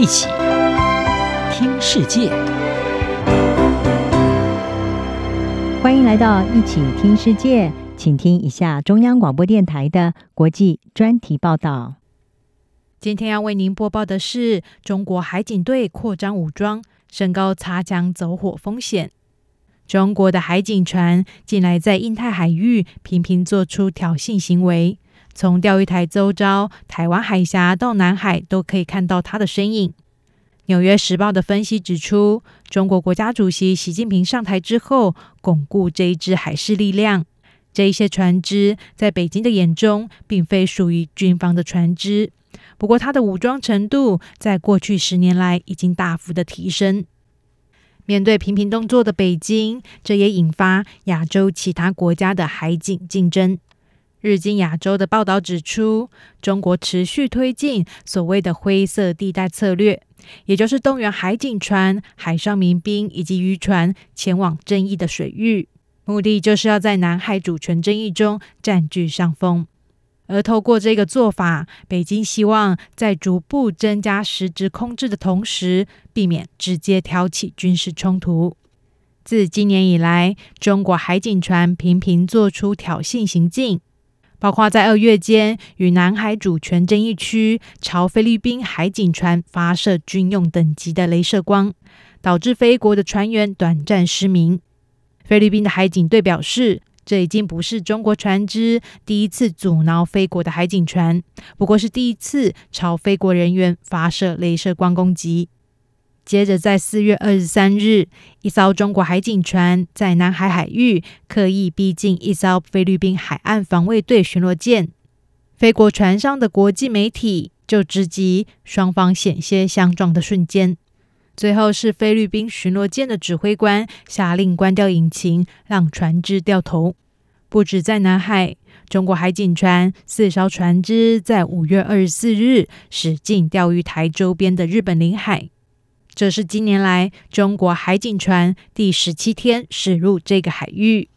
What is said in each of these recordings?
一起听世界，欢迎来到一起听世界，请听一下中央广播电台的国际专题报道。今天要为您播报的是：中国海警队扩张武装，升高擦枪走火风险。中国的海警船近来在印太海域频频做出挑衅行为。从钓鱼台周遭、台湾海峡到南海，都可以看到它的身影。《纽约时报》的分析指出，中国国家主席习近平上台之后，巩固这一支海事力量。这一些船只在北京的眼中，并非属于军方的船只。不过，它的武装程度在过去十年来已经大幅的提升。面对频频动作的北京，这也引发亚洲其他国家的海警竞争。日经亚洲的报道指出，中国持续推进所谓的灰色地带策略，也就是动员海警船、海上民兵以及渔船前往争议的水域，目的就是要在南海主权争议中占据上风。而透过这个做法，北京希望在逐步增加实质控制的同时，避免直接挑起军事冲突。自今年以来，中国海警船频频做出挑衅行径。包括在二月间与南海主权争议区朝菲律宾海警船发射军用等级的镭射光，导致菲国的船员短暂失明。菲律宾的海警队表示，这已经不是中国船只第一次阻挠菲国的海警船，不过是第一次朝菲国人员发射镭射光攻击。接着，在四月二十三日，一艘中国海警船在南海海域刻意逼近一艘菲律宾海岸防卫队巡逻舰，菲国船上的国际媒体就直击双方险些相撞的瞬间。最后是菲律宾巡逻舰的指挥官下令关掉引擎，让船只掉头。不止在南海，中国海警船四艘船只在五月二十四日驶进钓鱼台周边的日本领海。这是近年来中国海警船第十七天驶入这个海域。《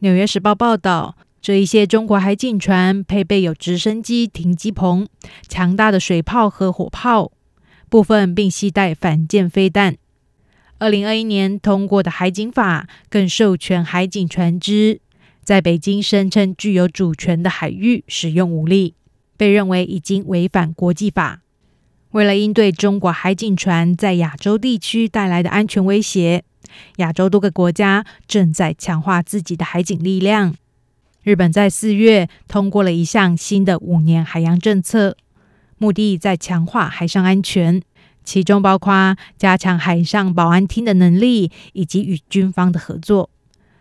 纽约时报》报道，这一些中国海警船配备有直升机停机棚、强大的水炮和火炮，部分并携带反舰飞弹。二零二一年通过的海警法更授权海警船只在北京声称具有主权的海域使用武力，被认为已经违反国际法。为了应对中国海警船在亚洲地区带来的安全威胁，亚洲多个国家正在强化自己的海警力量。日本在四月通过了一项新的五年海洋政策，目的在强化海上安全，其中包括加强海上保安厅的能力以及与军方的合作。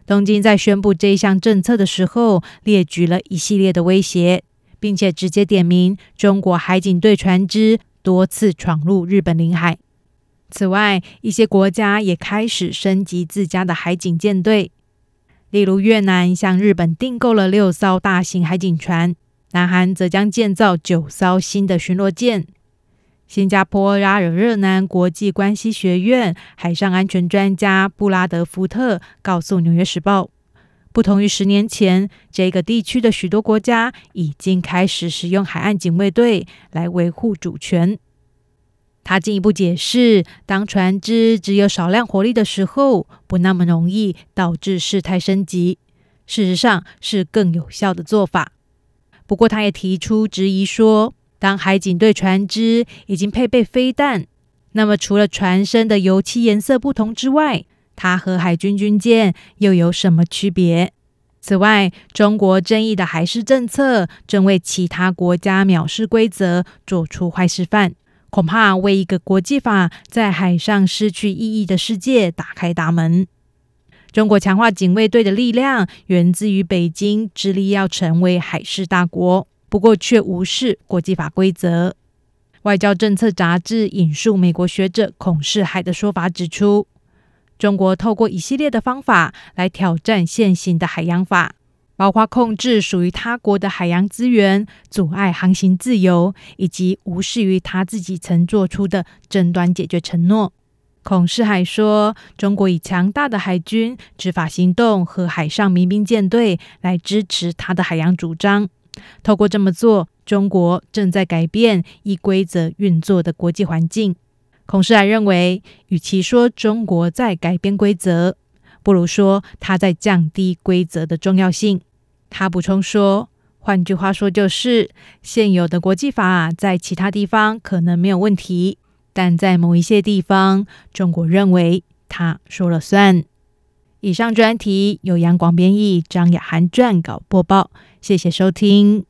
东京在宣布这一项政策的时候，列举了一系列的威胁，并且直接点名中国海警队船只。多次闯入日本领海。此外，一些国家也开始升级自家的海警舰队，例如越南向日本订购了六艘大型海警船，南韩则将建造九艘新的巡逻舰。新加坡拉惹热南国际关系学院海上安全专家布拉德福特告诉《纽约时报》。不同于十年前，这个地区的许多国家已经开始使用海岸警卫队来维护主权。他进一步解释，当船只只有少量火力的时候，不那么容易导致事态升级。事实上，是更有效的做法。不过，他也提出质疑说，当海警队船只已经配备飞弹，那么除了船身的油漆颜色不同之外，它和海军军舰又有什么区别？此外，中国争议的海事政策正为其他国家藐视规则做出坏示范，恐怕为一个国际法在海上失去意义的世界打开大门。中国强化警卫队的力量源自于北京致力要成为海事大国，不过却无视国际法规则。外交政策杂志引述美国学者孔世海的说法指出。中国透过一系列的方法来挑战现行的海洋法，包括控制属于他国的海洋资源、阻碍航行自由，以及无视于他自己曾做出的争端解决承诺。孔世海说，中国以强大的海军、执法行动和海上民兵舰队来支持他的海洋主张，透过这么做中国正在改变依规则运作的国际环境。孔世来认为，与其说中国在改变规则，不如说它在降低规则的重要性。他补充说：“换句话说，就是现有的国际法在其他地方可能没有问题，但在某一些地方，中国认为他说了算。”以上专题由杨广编译，张雅涵撰稿播报。谢谢收听。